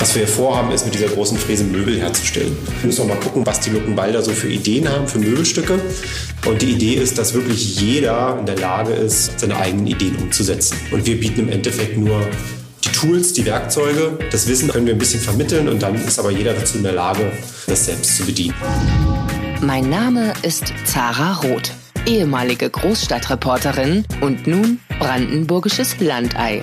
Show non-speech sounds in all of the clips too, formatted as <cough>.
Was wir hier vorhaben, ist mit dieser großen Fräse Möbel herzustellen. Wir müssen auch mal gucken, was die Luckenwalder so für Ideen haben, für Möbelstücke. Und die Idee ist, dass wirklich jeder in der Lage ist, seine eigenen Ideen umzusetzen. Und wir bieten im Endeffekt nur die Tools, die Werkzeuge, das Wissen können wir ein bisschen vermitteln und dann ist aber jeder dazu in der Lage, das selbst zu bedienen. Mein Name ist Zara Roth, ehemalige Großstadtreporterin und nun brandenburgisches Landei.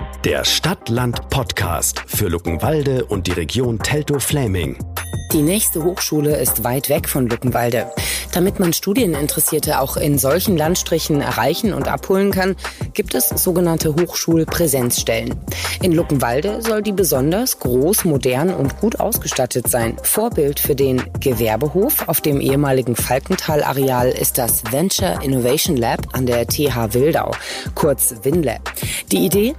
der Stadt-Land-Podcast für Luckenwalde und die Region Teltow-Fläming. Die nächste Hochschule ist weit weg von Luckenwalde. Damit man Studieninteressierte auch in solchen Landstrichen erreichen und abholen kann, gibt es sogenannte Hochschulpräsenzstellen. In Luckenwalde soll die besonders groß, modern und gut ausgestattet sein. Vorbild für den Gewerbehof auf dem ehemaligen Falkenthal-Areal ist das Venture Innovation Lab an der TH Wildau, kurz WinLab. Die Idee?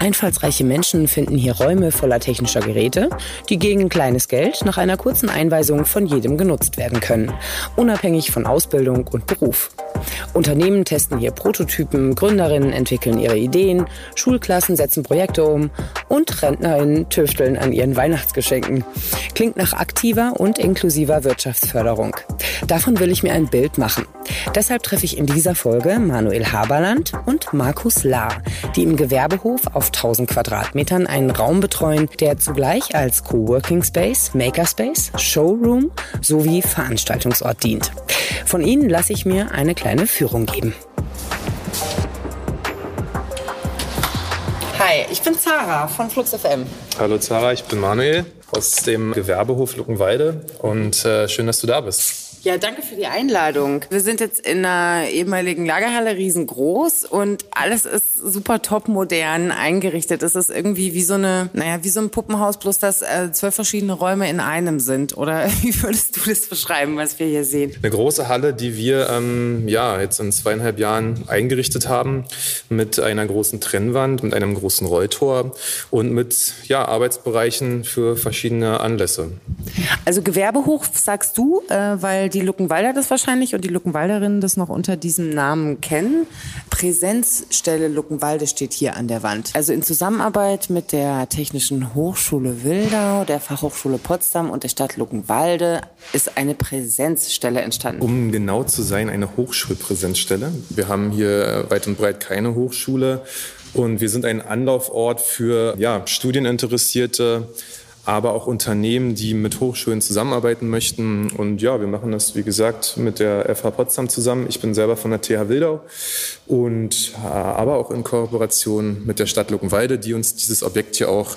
Einfallsreiche Menschen finden hier Räume voller technischer Geräte, die gegen kleines Geld nach einer kurzen Einweisung von jedem genutzt werden können. Unabhängig unabhängig von Ausbildung und Beruf. Unternehmen testen hier Prototypen, Gründerinnen entwickeln ihre Ideen, Schulklassen setzen Projekte um und Rentnerinnen tüfteln an ihren Weihnachtsgeschenken. Klingt nach aktiver und inklusiver Wirtschaftsförderung. Davon will ich mir ein Bild machen. Deshalb treffe ich in dieser Folge Manuel Haberland und Markus Lahr, die im Gewerbehof auf 1000 Quadratmetern einen Raum betreuen, der zugleich als Coworking Space, Makerspace, Showroom sowie Veranstaltungsort dient. Von ihnen lasse ich mir eine kleine Führung geben. Hi, ich bin Zara von Flux FM. Hallo Zara, ich bin Manuel aus dem Gewerbehof Luckenweide und äh, schön, dass du da bist. Ja, danke für die Einladung. Wir sind jetzt in einer ehemaligen Lagerhalle riesengroß und alles ist super top modern eingerichtet. Es ist irgendwie wie so eine, naja, wie so ein Puppenhaus, bloß dass äh, zwölf verschiedene Räume in einem sind. Oder <laughs> wie würdest du das beschreiben, was wir hier sehen? Eine große Halle, die wir ähm, ja jetzt in zweieinhalb Jahren eingerichtet haben, mit einer großen Trennwand, mit einem großen Rolltor und mit ja, Arbeitsbereichen für verschiedene Anlässe. Also Gewerbehof sagst du, äh, weil die Luckenwalder das wahrscheinlich und die Luckenwalderinnen das noch unter diesem Namen kennen. Präsenzstelle Luckenwalde steht hier an der Wand. Also in Zusammenarbeit mit der Technischen Hochschule Wildau, der Fachhochschule Potsdam und der Stadt Luckenwalde ist eine Präsenzstelle entstanden. Um genau zu sein, eine Hochschulpräsenzstelle. Wir haben hier weit und breit keine Hochschule und wir sind ein Anlaufort für ja, Studieninteressierte, aber auch Unternehmen, die mit Hochschulen zusammenarbeiten möchten. Und ja, wir machen das, wie gesagt, mit der FH Potsdam zusammen. Ich bin selber von der TH Wildau und äh, aber auch in Kooperation mit der Stadt Luckenwalde, die uns dieses Objekt hier auch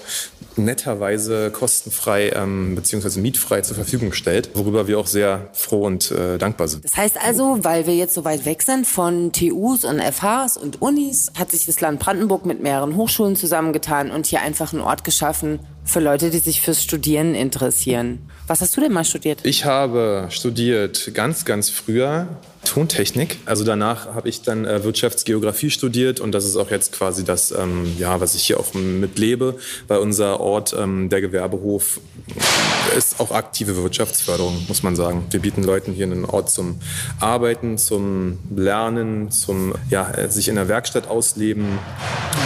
netterweise kostenfrei ähm, bzw. mietfrei zur Verfügung stellt, worüber wir auch sehr froh und äh, dankbar sind. Das heißt also, weil wir jetzt so weit weg sind von TUs und FHs und Unis, hat sich das Land Brandenburg mit mehreren Hochschulen zusammengetan und hier einfach einen Ort geschaffen, für Leute, die sich fürs Studieren interessieren. Was hast du denn mal studiert? Ich habe studiert ganz, ganz früher Tontechnik. Also danach habe ich dann äh, Wirtschaftsgeografie studiert und das ist auch jetzt quasi das, ähm, ja, was ich hier auch mitlebe, weil unser Ort, ähm, der Gewerbehof, ist auch aktive Wirtschaftsförderung, muss man sagen. Wir bieten Leuten hier einen Ort zum Arbeiten, zum Lernen, zum ja, äh, sich in der Werkstatt ausleben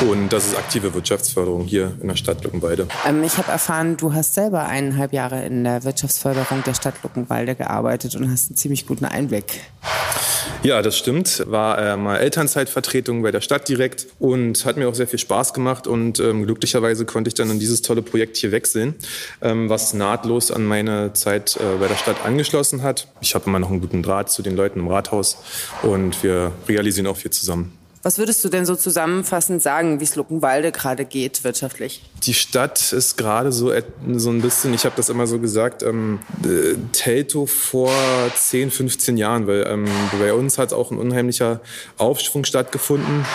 und das ist aktive Wirtschaftsförderung hier in der Stadt Luckenwalde. Ähm, ich habe erfahren, du hast selber eineinhalb Jahre in der Wirtschaftsförderung der Stadt Luckenwalde gearbeitet und hast einen ziemlich guten Einblick. Ja, das stimmt. War äh, mal Elternzeitvertretung bei der Stadt direkt und hat mir auch sehr viel Spaß gemacht und ähm, glücklicherweise konnte ich dann in dieses tolle Projekt hier wechseln, ähm, was nahtlos an meine Zeit äh, bei der Stadt angeschlossen hat. Ich habe immer noch einen guten Draht zu den Leuten im Rathaus und wir realisieren auch viel zusammen. Was würdest du denn so zusammenfassend sagen, wie es Luckenwalde gerade geht wirtschaftlich? Die Stadt ist gerade so, so ein bisschen, ich habe das immer so gesagt, ähm, äh, Telto vor 10, 15 Jahren, weil ähm, bei uns hat auch ein unheimlicher Aufschwung stattgefunden,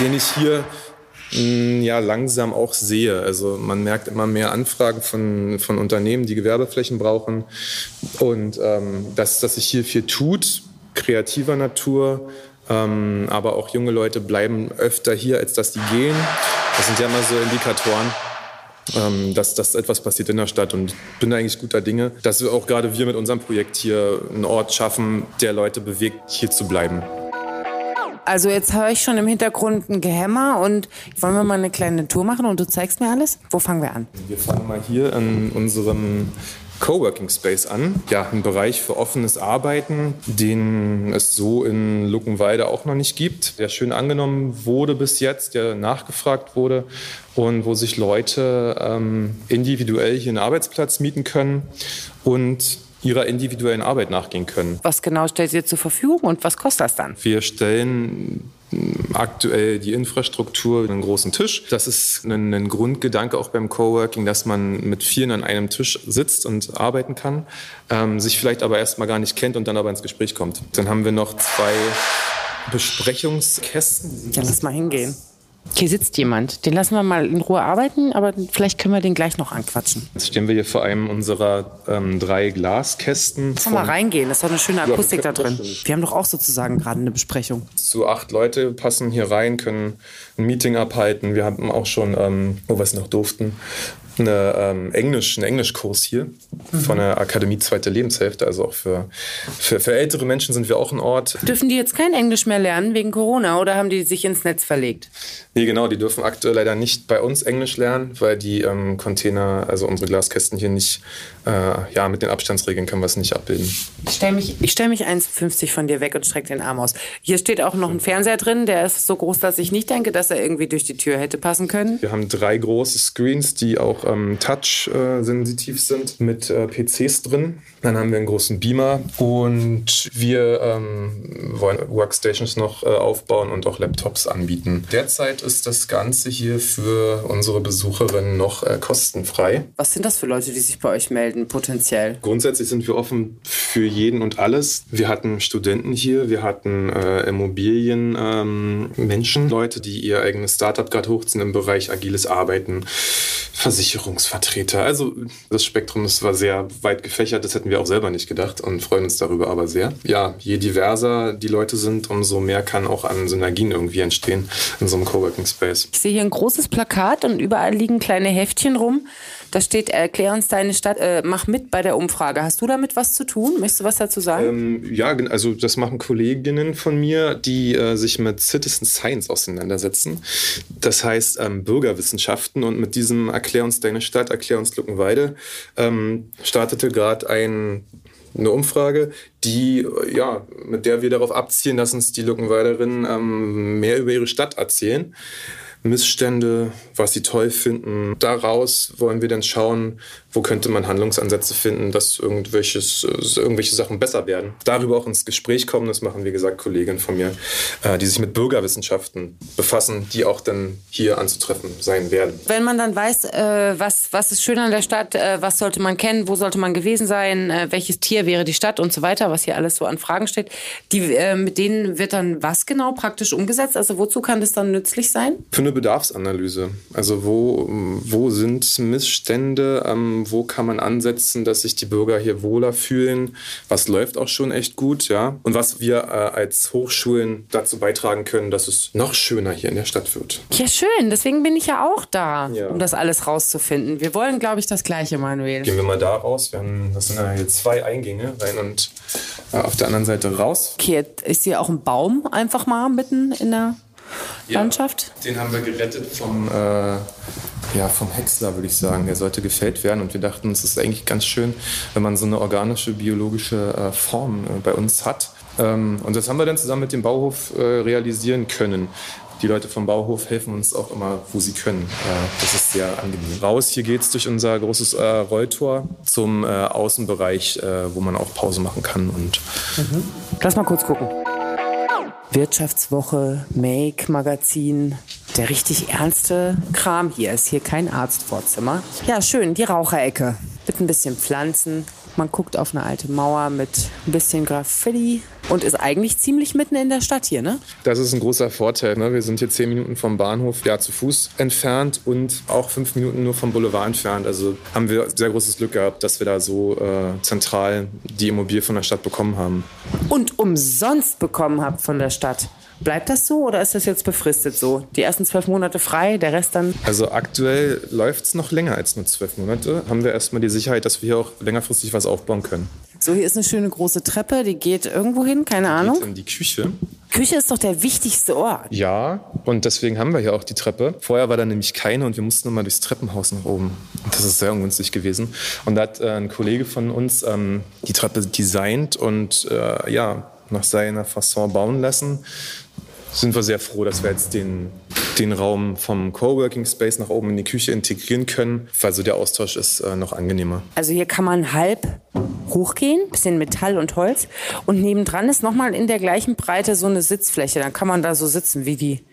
den ich hier mm, ja langsam auch sehe. Also man merkt immer mehr Anfragen von, von Unternehmen, die Gewerbeflächen brauchen und ähm, dass, dass sich hier viel tut, kreativer Natur. Ähm, aber auch junge Leute bleiben öfter hier, als dass die gehen. Das sind ja immer so Indikatoren ähm, dass, dass etwas passiert in der Stadt. Und ich bin eigentlich guter Dinge, dass wir auch gerade wir mit unserem Projekt hier einen Ort schaffen, der Leute bewegt, hier zu bleiben. Also jetzt höre ich schon im Hintergrund ein Gehämmer und wollen wir mal eine kleine Tour machen und du zeigst mir alles? Wo fangen wir an? Wir fangen mal hier in unserem Coworking Space an. Ja, ein Bereich für offenes Arbeiten, den es so in Luckenwalde auch noch nicht gibt, der schön angenommen wurde bis jetzt, der nachgefragt wurde und wo sich Leute ähm, individuell hier einen Arbeitsplatz mieten können und ihrer individuellen Arbeit nachgehen können. Was genau stellt ihr zur Verfügung und was kostet das dann? Wir stellen aktuell die Infrastruktur, einen großen Tisch. Das ist ein, ein, Grundgedanke auch beim Coworking, dass man mit vielen an einem Tisch sitzt und arbeiten kann, ähm, sich vielleicht aber erstmal gar nicht kennt und dann aber ins Gespräch kommt. Dann haben wir noch zwei Besprechungskästen. Ja, lass mal hingehen. Hier sitzt jemand. Den lassen wir mal in Ruhe arbeiten, aber vielleicht können wir den gleich noch anquatschen. Jetzt stehen wir hier vor einem unserer ähm, drei Glaskästen. Lass mal reingehen, das ist doch eine schöne Akustik ja, da drin. Wir haben doch auch sozusagen gerade eine Besprechung. Zu acht Leute passen hier rein, können ein Meeting abhalten. Wir haben auch schon, ähm, wo wir es noch durften, eine, ähm, Englisch, einen Englischkurs hier mhm. von der Akademie Zweite Lebenshälfte. Also auch für, für, für, ältere Menschen sind wir auch ein Ort. Dürfen die jetzt kein Englisch mehr lernen wegen Corona oder haben die sich ins Netz verlegt? Nee, genau, die dürfen aktuell leider nicht bei uns Englisch lernen, weil die ähm, Container, also unsere Glaskästen hier nicht, äh, ja, mit den Abstandsregeln können wir es nicht abbilden. Ich stelle mich, stell mich 1,50 von dir weg und strecke den Arm aus. Hier steht auch noch ein Fernseher drin, der ist so groß, dass ich nicht denke, dass er irgendwie durch die Tür hätte passen können. Wir haben drei große Screens, die auch ähm, touch-sensitiv sind mit äh, PCs drin. Dann haben wir einen großen Beamer und wir ähm, wollen Workstations noch äh, aufbauen und auch Laptops anbieten. Derzeit ist das Ganze hier für unsere Besucherinnen noch äh, kostenfrei. Was sind das für Leute, die sich bei euch melden, potenziell? Grundsätzlich sind wir offen für jeden und alles. Wir hatten Studenten hier, wir hatten äh, Immobilienmenschen, ähm, Leute, die ihr eigenes Startup gerade hochziehen im Bereich agiles Arbeiten, Versicherungsvertreter. Also das Spektrum, das war sehr weit gefächert, das hätten wir auch selber nicht gedacht und freuen uns darüber aber sehr. Ja, je diverser die Leute sind, umso mehr kann auch an Synergien irgendwie entstehen in so einem Coworking Space. Ich sehe hier ein großes Plakat und überall liegen kleine Heftchen rum. Da steht, erklär uns deine Stadt, äh, mach mit bei der Umfrage. Hast du damit was zu tun? Möchtest du was dazu sagen? Ähm, ja, also das machen Kolleginnen von mir, die äh, sich mit Citizen Science auseinandersetzen. Das heißt ähm, Bürgerwissenschaften und mit diesem Erklär uns deine Stadt, erklär uns Luckenweide, ähm, startete gerade ein eine Umfrage, die, ja, mit der wir darauf abzielen, dass uns die Luckenweiderinnen ähm, mehr über ihre Stadt erzählen. Missstände, was sie toll finden. Daraus wollen wir dann schauen, wo könnte man Handlungsansätze finden, dass irgendwelches, irgendwelche Sachen besser werden. Darüber auch ins Gespräch kommen, das machen, wie gesagt, Kolleginnen von mir, äh, die sich mit Bürgerwissenschaften befassen, die auch dann hier anzutreffen sein werden. Wenn man dann weiß, äh, was, was ist schön an der Stadt, äh, was sollte man kennen, wo sollte man gewesen sein, welches Tier wäre die Stadt und so weiter, was hier alles so an Fragen steht, die, mit denen wird dann was genau praktisch umgesetzt? Also wozu kann das dann nützlich sein? Für eine Bedarfsanalyse. Also wo, wo sind Missstände, ähm, wo kann man ansetzen, dass sich die Bürger hier wohler fühlen, was läuft auch schon echt gut, ja. Und was wir äh, als Hochschulen dazu beitragen können, dass es noch schöner hier in der Stadt wird. Ja, schön. Deswegen bin ich ja auch da, ja. um das alles rauszufinden. Wir wollen, glaube ich, das Gleiche, Manuel. Gehen wir mal da raus. Wir haben, das sind ja hier zwei Eingänge rein und äh, auf der anderen Seite raus. Okay, ist hier auch ein Baum einfach mal mitten in der ja, Landschaft? Den haben wir gerettet vom, äh, ja, vom Häcksler, würde ich sagen. Der sollte gefällt werden. Und wir dachten, es ist eigentlich ganz schön, wenn man so eine organische, biologische äh, Form äh, bei uns hat. Ähm, und das haben wir dann zusammen mit dem Bauhof äh, realisieren können. Die Leute vom Bauhof helfen uns auch immer, wo sie können. Äh, das ist sehr angenehm. Raus, hier geht es durch unser großes äh, Rolltor zum Außenbereich, wo man auch Pause machen kann. Und mhm. Lass mal kurz gucken. Wirtschaftswoche, Make-Magazin. Der richtig ernste Kram hier ist hier kein Arztvorzimmer. Ja, schön, die Raucherecke. Mit ein bisschen Pflanzen. Man guckt auf eine alte Mauer mit ein bisschen Graffiti und ist eigentlich ziemlich mitten in der Stadt hier, ne? Das ist ein großer Vorteil. Ne? Wir sind hier zehn Minuten vom Bahnhof ja, zu Fuß entfernt und auch fünf Minuten nur vom Boulevard entfernt. Also haben wir sehr großes Glück gehabt, dass wir da so äh, zentral die Immobilie von der Stadt bekommen haben. Und umsonst bekommen habt von der Stadt. Bleibt das so oder ist das jetzt befristet so? Die ersten zwölf Monate frei, der Rest dann? Also aktuell läuft es noch länger als nur zwölf Monate. Haben wir erstmal die Sicherheit, dass wir hier auch längerfristig was aufbauen können. So, hier ist eine schöne große Treppe, die geht irgendwo hin, keine Ahnung. Geht in die Küche. Küche ist doch der wichtigste Ort. Ja, und deswegen haben wir hier auch die Treppe. Vorher war da nämlich keine und wir mussten mal durchs Treppenhaus nach oben. Und das ist sehr ungünstig gewesen. Und da hat äh, ein Kollege von uns ähm, die Treppe designt und äh, ja, nach seiner Fasson bauen lassen sind wir sehr froh, dass wir jetzt den, den Raum vom Coworking Space nach oben in die Küche integrieren können, weil so der Austausch ist äh, noch angenehmer. Also hier kann man halb hochgehen, bisschen Metall und Holz und nebendran ist nochmal in der gleichen Breite so eine Sitzfläche. Dann kann man da so sitzen wie die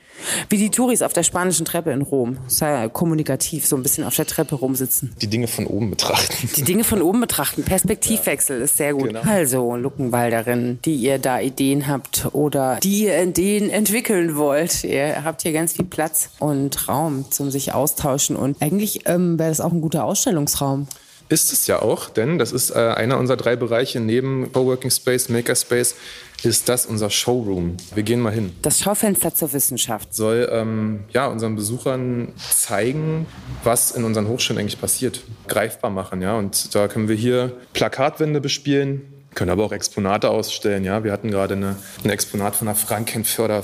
wie die Touris auf der spanischen Treppe in Rom. Sei kommunikativ, so ein bisschen auf der Treppe rumsitzen. Die Dinge von oben betrachten. Die Dinge von oben betrachten. Perspektivwechsel ja. ist sehr gut. Genau. Also, Luckenwalderinnen, die ihr da Ideen habt oder die ihr Ideen entwickeln wollt. Ihr habt hier ganz viel Platz und Raum zum sich austauschen. Und eigentlich ähm, wäre das auch ein guter Ausstellungsraum. Ist es ja auch, denn das ist äh, einer unserer drei Bereiche neben Coworking Space, Makerspace, ist das unser Showroom. Wir gehen mal hin. Das Schaufenster zur Wissenschaft. Soll ähm, ja, unseren Besuchern zeigen, was in unseren Hochschulen eigentlich passiert. Greifbar machen, ja. Und da können wir hier Plakatwände bespielen, können aber auch Exponate ausstellen, ja. Wir hatten gerade eine, ein Exponat von der Frankenförder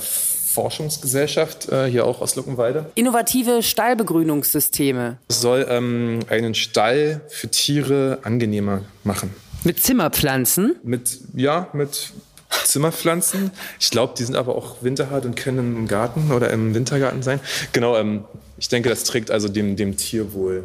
Forschungsgesellschaft, äh, hier auch aus Luckenwalde. Innovative Stallbegrünungssysteme. Es soll ähm, einen Stall für Tiere angenehmer machen. Mit Zimmerpflanzen? Mit, ja, mit Zimmerpflanzen. Ich glaube, die sind aber auch winterhart und können im Garten oder im Wintergarten sein. Genau, ähm, ich denke, das trägt also dem, dem Tierwohl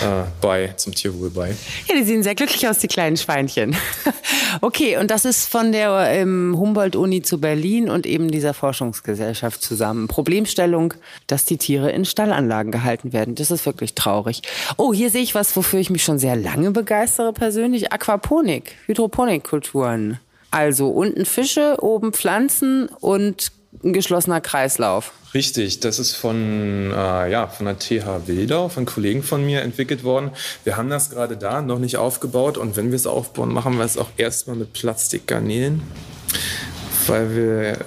äh, bei, zum Tierwohl bei. Ja, die sehen sehr glücklich aus, die kleinen Schweinchen. <laughs> okay, und das ist von der ähm, Humboldt-Uni zu Berlin und eben dieser Forschungsgesellschaft zusammen. Problemstellung, dass die Tiere in Stallanlagen gehalten werden. Das ist wirklich traurig. Oh, hier sehe ich was, wofür ich mich schon sehr lange begeistere persönlich. Aquaponik, Hydroponikkulturen. Also unten Fische, oben Pflanzen und ein geschlossener Kreislauf. Richtig, das ist von, äh, ja, von der TH Wildau, von Kollegen von mir entwickelt worden. Wir haben das gerade da noch nicht aufgebaut und wenn wir es aufbauen, machen wir es auch erstmal mit Plastikgarnelen, weil wir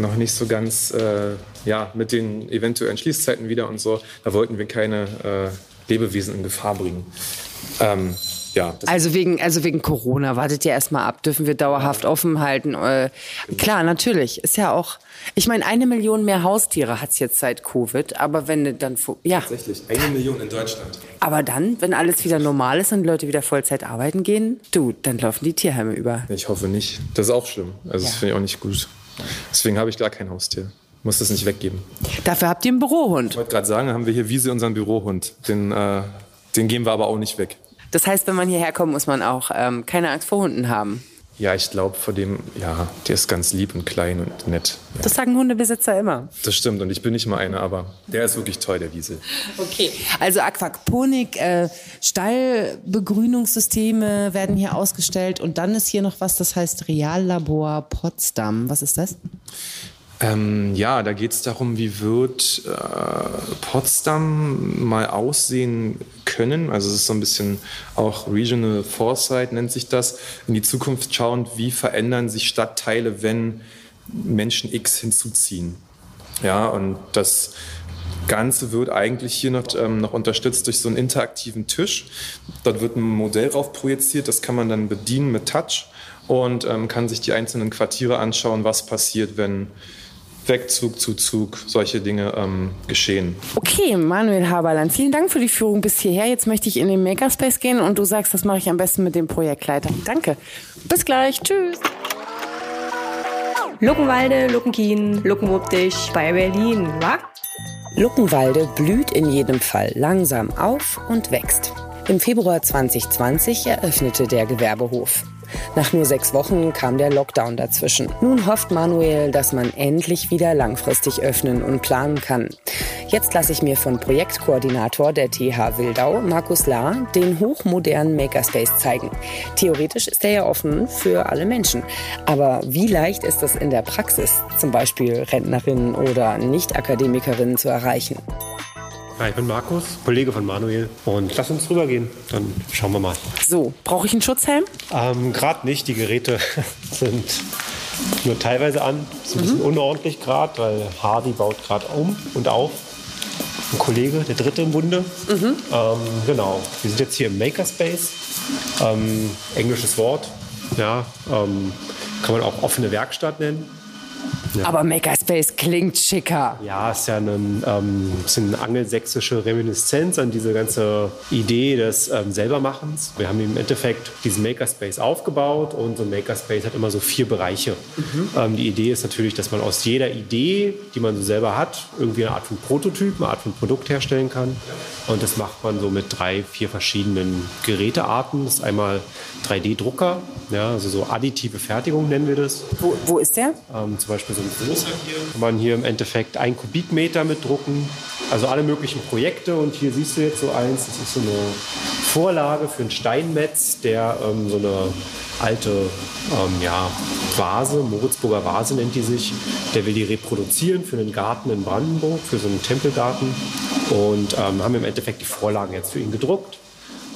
noch nicht so ganz, äh, ja, mit den eventuellen Schließzeiten wieder und so, da wollten wir keine äh, Lebewesen in Gefahr bringen. Ähm, ja. Also wegen, also wegen Corona, wartet ihr erstmal ab, dürfen wir dauerhaft offen halten. Äh, klar, natürlich. Ist ja auch, ich meine, eine Million mehr Haustiere hat es jetzt seit Covid, aber wenn dann, ja. Tatsächlich, eine Million in Deutschland. Aber dann, wenn alles wieder normal ist und Leute wieder Vollzeit arbeiten gehen, du, dann laufen die Tierheime über. Ich hoffe nicht. Das ist auch schlimm. Also ja. das finde ich auch nicht gut. Deswegen habe ich gar kein Haustier muss das nicht weggeben. Dafür habt ihr einen Bürohund. Ich wollte gerade sagen, haben wir hier Wiese unseren Bürohund. Den, äh, den geben wir aber auch nicht weg. Das heißt, wenn man hierher kommt, muss man auch ähm, keine Angst vor Hunden haben. Ja, ich glaube vor dem, ja, der ist ganz lieb und klein und nett. Ja. Das sagen Hundebesitzer immer. Das stimmt und ich bin nicht mal einer, aber der ist wirklich toll, der Wiesel. Okay, also Aquaponik, äh, Stallbegrünungssysteme werden hier ausgestellt und dann ist hier noch was, das heißt Reallabor Potsdam. Was ist das? Ähm, ja, da geht es darum, wie wird äh, Potsdam mal aussehen können. Also es ist so ein bisschen auch Regional Foresight nennt sich das. In die Zukunft schauend, wie verändern sich Stadtteile, wenn Menschen X hinzuziehen. Ja, und das Ganze wird eigentlich hier noch, ähm, noch unterstützt durch so einen interaktiven Tisch. Dort wird ein Modell drauf projiziert, das kann man dann bedienen mit Touch und ähm, kann sich die einzelnen Quartiere anschauen, was passiert, wenn Wegzug, Zuzug, solche Dinge ähm, geschehen. Okay, Manuel Haberland, vielen Dank für die Führung bis hierher. Jetzt möchte ich in den Makerspace gehen und du sagst, das mache ich am besten mit dem Projektleiter. Danke. Bis gleich. Tschüss. Luckenwalde, Luckenkien, Luckenwuppdich bei Berlin, wa? Luckenwalde blüht in jedem Fall langsam auf und wächst. Im Februar 2020 eröffnete der Gewerbehof. Nach nur sechs Wochen kam der Lockdown dazwischen. Nun hofft Manuel, dass man endlich wieder langfristig öffnen und planen kann. Jetzt lasse ich mir von Projektkoordinator der TH Wildau, Markus Lahr, den hochmodernen Makerspace zeigen. Theoretisch ist er ja offen für alle Menschen. Aber wie leicht ist es in der Praxis, zum Beispiel Rentnerinnen oder Nicht-Akademikerinnen zu erreichen? Ja, ich bin Markus, Kollege von Manuel. Und lass uns rübergehen. Dann schauen wir mal. So, brauche ich einen Schutzhelm? Ähm, gerade nicht. Die Geräte <laughs> sind nur teilweise an. Ist ein bisschen unordentlich gerade, weil Hardy baut gerade um und auf. Ein Kollege, der dritte im Bunde. Ähm, genau. Wir sind jetzt hier im Makerspace. Ähm, englisches Wort. Ja, ähm, kann man auch offene Werkstatt nennen. Aber Makerspace klingt schicker. Ja, ist ja ein ähm, bisschen eine angelsächsische Reminiszenz an diese ganze Idee des ähm, Selbermachens. Wir haben im Endeffekt diesen Makerspace aufgebaut und so ein Makerspace hat immer so vier Bereiche. Ähm, die Idee ist natürlich, dass man aus jeder Idee, die man so selber hat, irgendwie eine Art von Prototyp, eine Art von Produkt herstellen kann. Und das macht man so mit drei, vier verschiedenen Gerätearten. Das ist einmal 3D-Drucker, ja, also so additive Fertigung nennen wir das. Wo, wo ist der? Ähm, zum Beispiel so ein großer hier. Kann man hier im Endeffekt ein Kubikmeter mit drucken. Also alle möglichen Projekte. Und hier siehst du jetzt so eins. Das ist so eine Vorlage für einen Steinmetz, der ähm, so eine alte ähm, ja, Vase, Moritzburger Vase nennt die sich. Der will die reproduzieren für einen Garten in Brandenburg, für so einen Tempelgarten. Und ähm, haben im Endeffekt die Vorlagen jetzt für ihn gedruckt.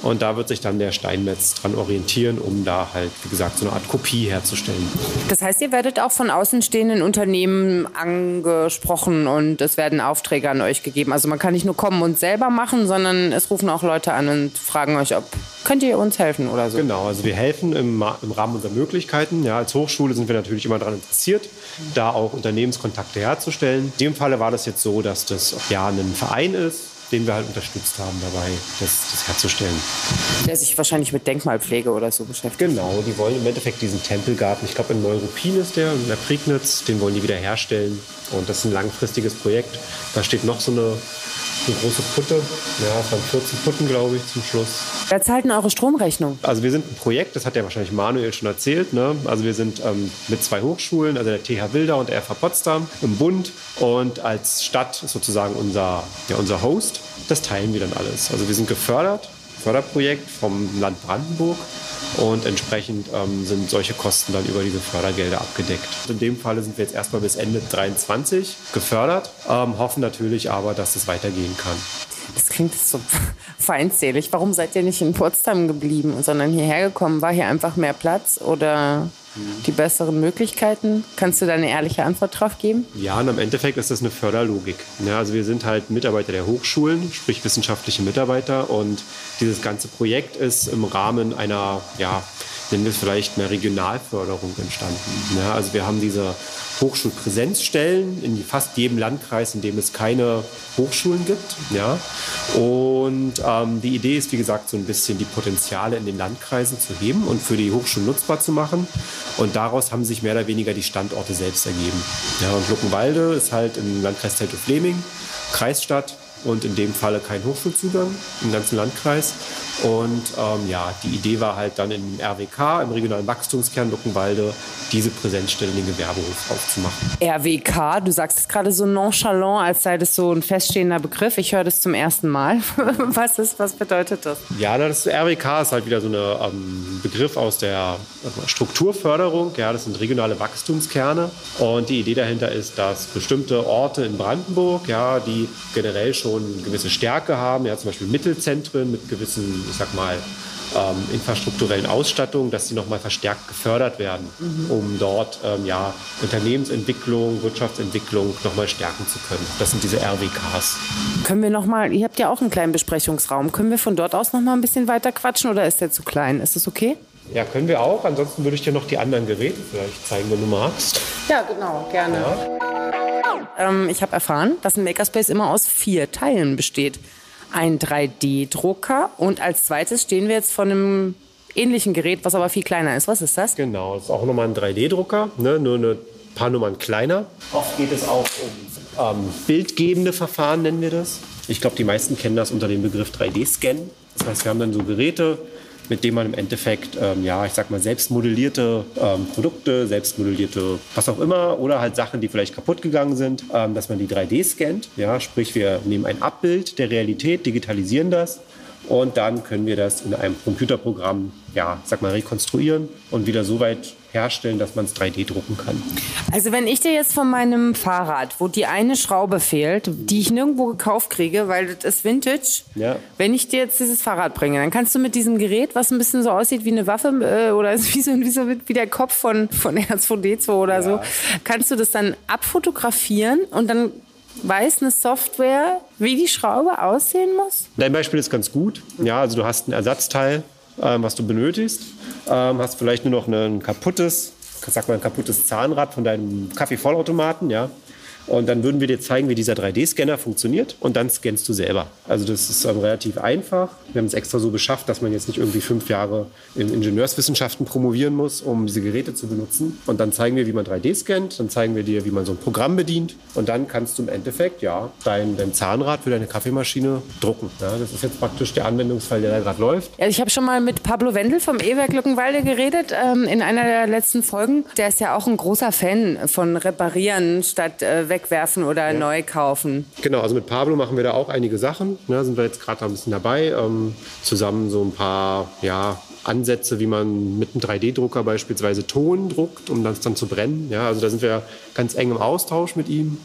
Und da wird sich dann der Steinmetz dran orientieren, um da halt, wie gesagt, so eine Art Kopie herzustellen. Das heißt, ihr werdet auch von außenstehenden Unternehmen angesprochen und es werden Aufträge an euch gegeben. Also man kann nicht nur kommen und selber machen, sondern es rufen auch Leute an und fragen euch, ob könnt ihr uns helfen oder so. Genau, also wir helfen im, im Rahmen unserer Möglichkeiten. Ja, als Hochschule sind wir natürlich immer daran interessiert, da auch Unternehmenskontakte herzustellen. In dem Falle war das jetzt so, dass das ja ein Verein ist, den wir halt unterstützt haben dabei, das, das herzustellen. Der sich wahrscheinlich mit Denkmalpflege oder so beschäftigt. Genau, die wollen im Endeffekt diesen Tempelgarten, ich glaube in Neuruppin ist der, in der Prignitz, den wollen die wieder herstellen. Und das ist ein langfristiges Projekt. Da steht noch so eine, eine große Putte. Ja, es waren 14 Putten, glaube ich, zum Schluss. Wer zahlt denn eure Stromrechnung? Also wir sind ein Projekt, das hat ja wahrscheinlich Manuel schon erzählt. Ne? Also wir sind ähm, mit zwei Hochschulen, also der TH Wilder und der FH Potsdam im Bund. Und als Stadt sozusagen unser, ja, unser Host. Das teilen wir dann alles. Also wir sind gefördert, Förderprojekt vom Land Brandenburg. Und entsprechend ähm, sind solche Kosten dann über diese Fördergelder abgedeckt. In dem Falle sind wir jetzt erstmal bis Ende 23 gefördert, ähm, hoffen natürlich aber, dass es weitergehen kann. Das klingt so <laughs> feindselig. Warum seid ihr nicht in Potsdam geblieben, sondern hierher gekommen? War hier einfach mehr Platz oder die besseren Möglichkeiten? Kannst du da eine ehrliche Antwort drauf geben? Ja, und im Endeffekt ist das eine Förderlogik. Ja, also wir sind halt Mitarbeiter der Hochschulen, sprich wissenschaftliche Mitarbeiter. Und dieses ganze Projekt ist im Rahmen einer, ja, wir es vielleicht einer Regionalförderung entstanden. Ja, also wir haben diese Hochschulpräsenzstellen in fast jedem Landkreis, in dem es keine Hochschulen gibt. Ja. Und ähm, die Idee ist, wie gesagt, so ein bisschen die Potenziale in den Landkreisen zu heben und für die Hochschulen nutzbar zu machen. Und daraus haben sich mehr oder weniger die Standorte selbst ergeben. Ja, und Luckenwalde ist halt im Landkreis Teltow-Fleming, Kreisstadt und in dem Falle kein Hochschulzugang im ganzen Landkreis. Und ähm, ja, die Idee war halt dann im RWK, im regionalen Wachstumskern Luckenwalde, diese Präsenzstelle in den Gewerbehof aufzumachen. RWK, du sagst es gerade so nonchalant, als sei das so ein feststehender Begriff. Ich höre das zum ersten Mal. <laughs> was, ist, was bedeutet das? Ja, das RWK ist halt wieder so ein ähm, Begriff aus der Strukturförderung. Ja, das sind regionale Wachstumskerne. Und die Idee dahinter ist, dass bestimmte Orte in Brandenburg, ja, die generell schon eine gewisse Stärke haben, ja, zum Beispiel Mittelzentren mit gewissen, ich sag mal, ähm, infrastrukturellen Ausstattungen, dass sie nochmal verstärkt gefördert werden, um dort ähm, ja, Unternehmensentwicklung, Wirtschaftsentwicklung nochmal stärken zu können. Das sind diese RWKs. Können wir noch mal, ihr habt ja auch einen kleinen Besprechungsraum. Können wir von dort aus noch mal ein bisschen weiter quatschen oder ist der zu klein? Ist das okay? Ja, können wir auch. Ansonsten würde ich dir noch die anderen Geräte vielleicht zeigen, wenn du magst. Ja, genau, gerne. Ähm, ich habe erfahren, dass ein Makerspace immer aus vier Teilen besteht. Ein 3D-Drucker und als zweites stehen wir jetzt vor einem ähnlichen Gerät, was aber viel kleiner ist. Was ist das? Genau, das ist auch nochmal ein 3D-Drucker, ne? nur ein paar Nummern kleiner. Oft geht es auch um ähm, bildgebende Verfahren, nennen wir das. Ich glaube, die meisten kennen das unter dem Begriff 3D-Scan. Das heißt, wir haben dann so Geräte, mit dem man im Endeffekt, ähm, ja, ich sag mal, selbst modellierte ähm, Produkte, selbst modellierte was auch immer oder halt Sachen, die vielleicht kaputt gegangen sind, ähm, dass man die 3D scannt. Ja, sprich, wir nehmen ein Abbild der Realität, digitalisieren das und dann können wir das in einem Computerprogramm, ja, sag mal, rekonstruieren und wieder so weit herstellen, dass man es 3D drucken kann. Also wenn ich dir jetzt von meinem Fahrrad, wo die eine Schraube fehlt, die ich nirgendwo gekauft kriege, weil das ist Vintage, Ja. wenn ich dir jetzt dieses Fahrrad bringe, dann kannst du mit diesem Gerät, was ein bisschen so aussieht wie eine Waffe äh, oder <laughs> wie so, wie so wie der Kopf von, von R2D2 oder so, kannst du das dann abfotografieren und dann weiß eine Software, wie die Schraube aussehen muss? Dein Beispiel ist ganz gut. Ja, also du hast ein Ersatzteil, ähm, was du benötigst, ähm, hast vielleicht nur noch ein kaputtes, sag mal ein kaputtes Zahnrad von deinem Kaffeevollautomaten, ja. Und dann würden wir dir zeigen, wie dieser 3D-Scanner funktioniert und dann scannst du selber. Also das ist ähm, relativ einfach. Wir haben es extra so beschafft, dass man jetzt nicht irgendwie fünf Jahre in Ingenieurswissenschaften promovieren muss, um diese Geräte zu benutzen. Und dann zeigen wir, wie man 3D scannt, dann zeigen wir dir, wie man so ein Programm bedient und dann kannst du im Endeffekt ja dein, dein Zahnrad für deine Kaffeemaschine drucken. Ja, das ist jetzt praktisch der Anwendungsfall, der da gerade läuft. Ja, ich habe schon mal mit Pablo Wendel vom E-Werk Luckenwalde geredet ähm, in einer der letzten Folgen. Der ist ja auch ein großer Fan von Reparieren statt äh, wegwerfen oder neu kaufen. Genau, also mit Pablo machen wir da auch einige Sachen. Ne, sind wir jetzt gerade ein bisschen dabei. Ähm, zusammen so ein paar ja, Ansätze, wie man mit einem 3D-Drucker beispielsweise Ton druckt, um das dann zu brennen. Ja, also da sind wir ganz eng im Austausch mit ihm.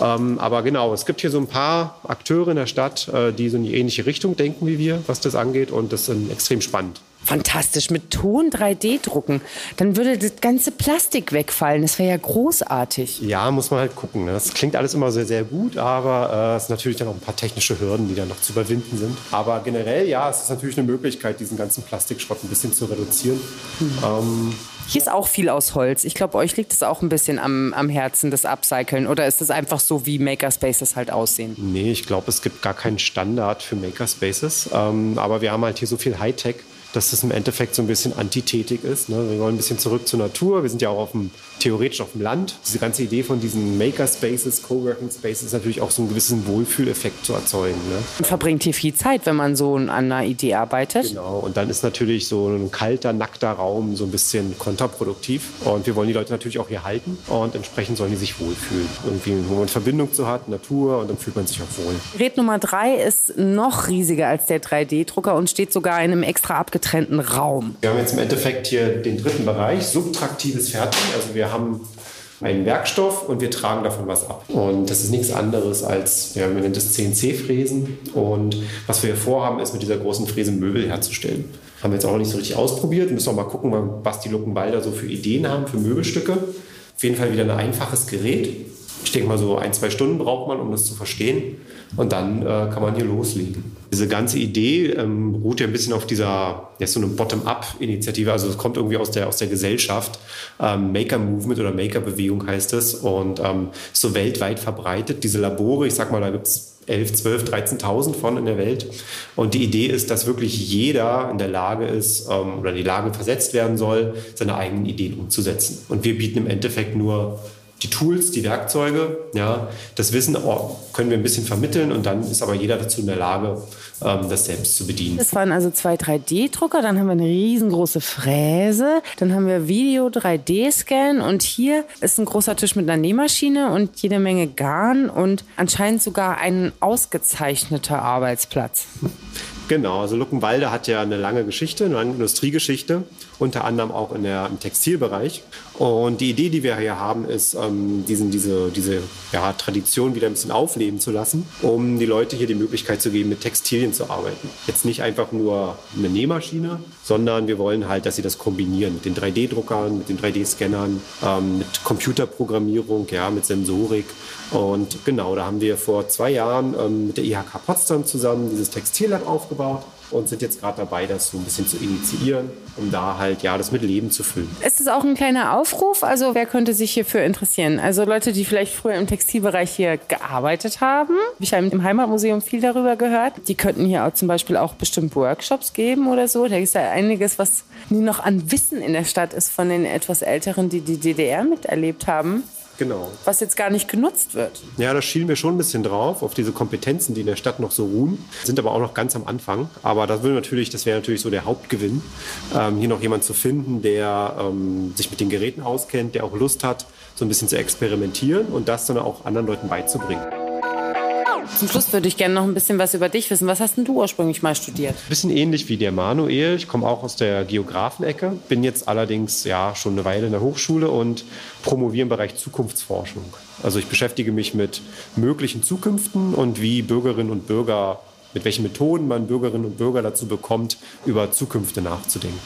Ähm, aber genau, es gibt hier so ein paar Akteure in der Stadt, äh, die so in die ähnliche Richtung denken wie wir, was das angeht. Und das ist extrem spannend. Fantastisch, mit Ton 3D drucken. Dann würde das ganze Plastik wegfallen. Das wäre ja großartig. Ja, muss man halt gucken. Ne? Das klingt alles immer sehr, sehr gut, aber äh, es sind natürlich dann auch ein paar technische Hürden, die dann noch zu überwinden sind. Aber generell, ja, es ist natürlich eine Möglichkeit, diesen ganzen Plastikschrott ein bisschen zu reduzieren. Ähm, Hier ist auch viel aus Holz. Ich glaube, euch liegt es auch ein bisschen am, am Herzen, das Upcyclen. Oder ist es einfach so, wie Makerspaces halt aussehen? nee, ich glaube, es gibt gar keinen Standard für Makerspaces. Ähm, aber wir haben halt hier so viel Hightech, dass das im Endeffekt so ein bisschen antithetik ist. Ne? Wir wollen ein bisschen zurück zur Natur. Wir sind ja auch auf dem, theoretisch auf dem Land. Diese ganze Idee von diesen Makerspaces, Coworking Spaces ist natürlich auch so einen gewissen Wohlfühleffekt zu erzeugen. Ne? Man verbringt hier viel Zeit, wenn man so an einer Idee arbeitet. Genau, und dann ist natürlich so ein kalter, nackter Raum so ein bisschen kontraproduktiv. Und wir wollen die Leute natürlich auch hier halten und entsprechend sollen die sich wohlfühlen. Irgendwie, wo man Verbindung zu hat, Natur und dann fühlt man sich auch wohl. Gerät Nummer drei ist noch riesiger als der 3D-Drucker und steht sogar in einem extra abgetrennten Raum. Wir haben jetzt im Endeffekt hier den dritten Bereich, subtraktives Fertigen. Also wir haben einen Werkstoff und wir tragen davon was ab. Und das ist nichts anderes als, ja, man nennt es CNC-Fräsen. Und was wir hier vorhaben, ist mit dieser großen Fräse Möbel herzustellen. Haben wir jetzt auch noch nicht so richtig ausprobiert. Müssen auch mal gucken, was die Luckenwalder so für Ideen haben für Möbelstücke. Auf jeden Fall wieder ein einfaches Gerät. Ich denke mal, so ein, zwei Stunden braucht man, um das zu verstehen. Und dann äh, kann man hier loslegen. Diese ganze Idee ähm, beruht ja ein bisschen auf dieser, ja, so eine Bottom-up-Initiative. Also es kommt irgendwie aus der, aus der Gesellschaft. Ähm, Maker-Movement oder Maker-Bewegung heißt es. Und ähm, so weltweit verbreitet. Diese Labore, ich sag mal, da gibt es 11, 12, 13.000 von in der Welt. Und die Idee ist, dass wirklich jeder in der Lage ist ähm, oder in die Lage versetzt werden soll, seine eigenen Ideen umzusetzen. Und wir bieten im Endeffekt nur die Tools, die Werkzeuge, ja, das Wissen oh, können wir ein bisschen vermitteln und dann ist aber jeder dazu in der Lage, ähm, das selbst zu bedienen. Das waren also zwei 3D-Drucker, dann haben wir eine riesengroße Fräse, dann haben wir Video 3D-Scan und hier ist ein großer Tisch mit einer Nähmaschine und jede Menge Garn und anscheinend sogar ein ausgezeichneter Arbeitsplatz. Genau, also Luckenwalde hat ja eine lange Geschichte, eine lange Industriegeschichte, unter anderem auch in der, im Textilbereich. Und die Idee, die wir hier haben, ist, ähm, diesen, diese, diese ja, Tradition wieder ein bisschen aufleben zu lassen, um die Leute hier die Möglichkeit zu geben, mit Textilien zu arbeiten. Jetzt nicht einfach nur eine Nähmaschine, sondern wir wollen halt, dass sie das kombinieren mit den 3D-Druckern, mit den 3D-Scannern, ähm, mit Computerprogrammierung, ja, mit Sensorik. Und genau, da haben wir vor zwei Jahren ähm, mit der IHK Potsdam zusammen dieses Textillab aufgebaut und sind jetzt gerade dabei, das so ein bisschen zu initiieren, um da halt ja das mit Leben zu füllen. Ist es auch ein kleiner Aufruf? Also wer könnte sich hierfür interessieren? Also Leute, die vielleicht früher im Textilbereich hier gearbeitet haben. Ich habe im Heimatmuseum viel darüber gehört. Die könnten hier auch zum Beispiel auch bestimmt Workshops geben oder so. Da ist ja einiges, was noch an Wissen in der Stadt ist von den etwas Älteren, die die DDR miterlebt haben. Genau. Was jetzt gar nicht genutzt wird. Ja, da schielen wir schon ein bisschen drauf, auf diese Kompetenzen, die in der Stadt noch so ruhen. Sind aber auch noch ganz am Anfang. Aber das, will natürlich, das wäre natürlich so der Hauptgewinn, ähm, hier noch jemand zu finden, der ähm, sich mit den Geräten auskennt, der auch Lust hat, so ein bisschen zu experimentieren und das dann auch anderen Leuten beizubringen. Zum Schluss würde ich gerne noch ein bisschen was über dich wissen. Was hast denn du ursprünglich mal studiert? Ein bisschen ähnlich wie der Manuel. Ich komme auch aus der Geografenecke, bin jetzt allerdings ja schon eine Weile in der Hochschule und promoviere im Bereich Zukunftsforschung. Also ich beschäftige mich mit möglichen Zukünften und wie Bürgerinnen und Bürger mit welchen Methoden man Bürgerinnen und Bürger dazu bekommt, über Zukünfte nachzudenken.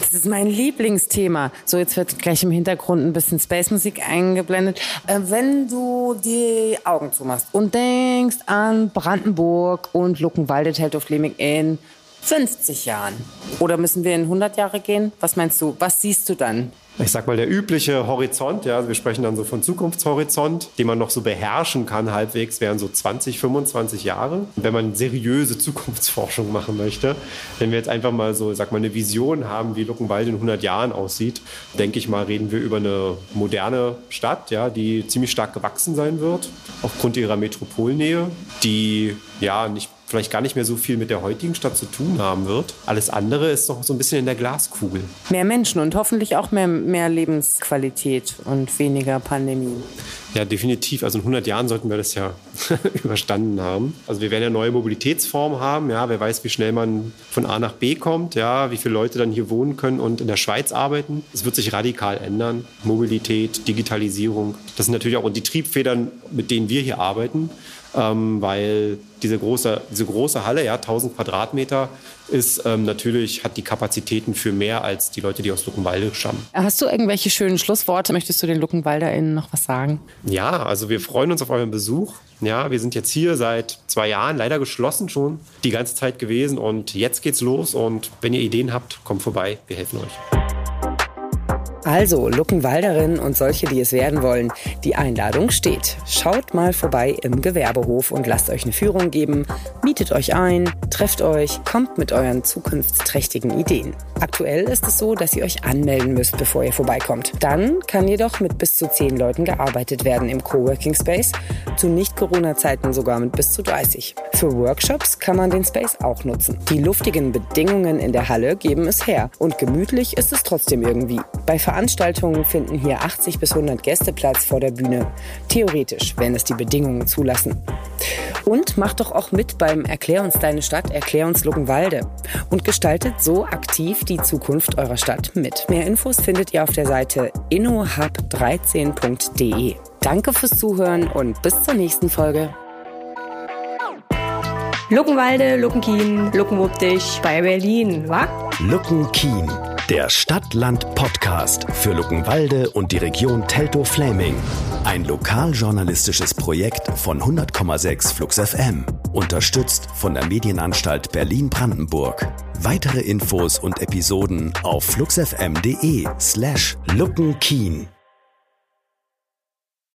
Das ist mein Lieblingsthema. So, jetzt wird gleich im Hintergrund ein bisschen Space-Musik eingeblendet. Äh, wenn du die Augen zumachst und denkst an Brandenburg und Luckenwalde, Teltow-Fleming in 50 Jahren oder müssen wir in 100 Jahre gehen? Was meinst du? Was siehst du dann? Ich sag mal, der übliche Horizont, ja, wir sprechen dann so von Zukunftshorizont, den man noch so beherrschen kann halbwegs, wären so 20, 25 Jahre. wenn man seriöse Zukunftsforschung machen möchte, wenn wir jetzt einfach mal so, sag mal, eine Vision haben, wie Luckenwald in 100 Jahren aussieht, denke ich mal, reden wir über eine moderne Stadt, ja, die ziemlich stark gewachsen sein wird, aufgrund ihrer Metropolnähe, die ja nicht vielleicht gar nicht mehr so viel mit der heutigen Stadt zu tun haben wird. Alles andere ist noch so ein bisschen in der Glaskugel. Mehr Menschen und hoffentlich auch mehr, mehr Lebensqualität und weniger Pandemien. Ja, definitiv. Also in 100 Jahren sollten wir das ja <laughs> überstanden haben. Also wir werden ja neue Mobilitätsformen haben. Ja, wer weiß, wie schnell man von A nach B kommt. Ja, wie viele Leute dann hier wohnen können und in der Schweiz arbeiten. Es wird sich radikal ändern. Mobilität, Digitalisierung. Das sind natürlich auch die Triebfedern, mit denen wir hier arbeiten ähm, weil diese große, diese große Halle, ja, 1000 Quadratmeter, ist ähm, natürlich, hat die Kapazitäten für mehr als die Leute, die aus Luckenwalde stammen. Hast du irgendwelche schönen Schlussworte? Möchtest du den LuckenwalderInnen noch was sagen? Ja, also wir freuen uns auf euren Besuch. Ja, wir sind jetzt hier seit zwei Jahren, leider geschlossen schon, die ganze Zeit gewesen und jetzt geht's los und wenn ihr Ideen habt, kommt vorbei, wir helfen euch. Also, Luckenwalderinnen und solche, die es werden wollen, die Einladung steht. Schaut mal vorbei im Gewerbehof und lasst euch eine Führung geben, mietet euch ein, trefft euch, kommt mit euren zukunftsträchtigen Ideen. Aktuell ist es so, dass ihr euch anmelden müsst, bevor ihr vorbeikommt. Dann kann jedoch mit bis zu zehn Leuten gearbeitet werden im Coworking Space, zu Nicht-Corona-Zeiten sogar mit bis zu 30. Für Workshops kann man den Space auch nutzen. Die luftigen Bedingungen in der Halle geben es her und gemütlich ist es trotzdem irgendwie. Bei Veranstaltungen finden hier 80 bis 100 Gäste Platz vor der Bühne. Theoretisch, wenn es die Bedingungen zulassen. Und macht doch auch mit beim Erklär uns deine Stadt, Erklär uns Luckenwalde. Und gestaltet so aktiv die Zukunft eurer Stadt mit. Mehr Infos findet ihr auf der Seite innohub13.de. Danke fürs Zuhören und bis zur nächsten Folge. Luckenwalde, Luckenkien, Luckenwuppdich bei Berlin, wa? Luckenkien der Stadtland-Podcast für Luckenwalde und die Region Teltow-Fläming. Ein lokaljournalistisches Projekt von 100,6 Flux FM. Unterstützt von der Medienanstalt Berlin-Brandenburg. Weitere Infos und Episoden auf fluxfm.de slash luckenkeen.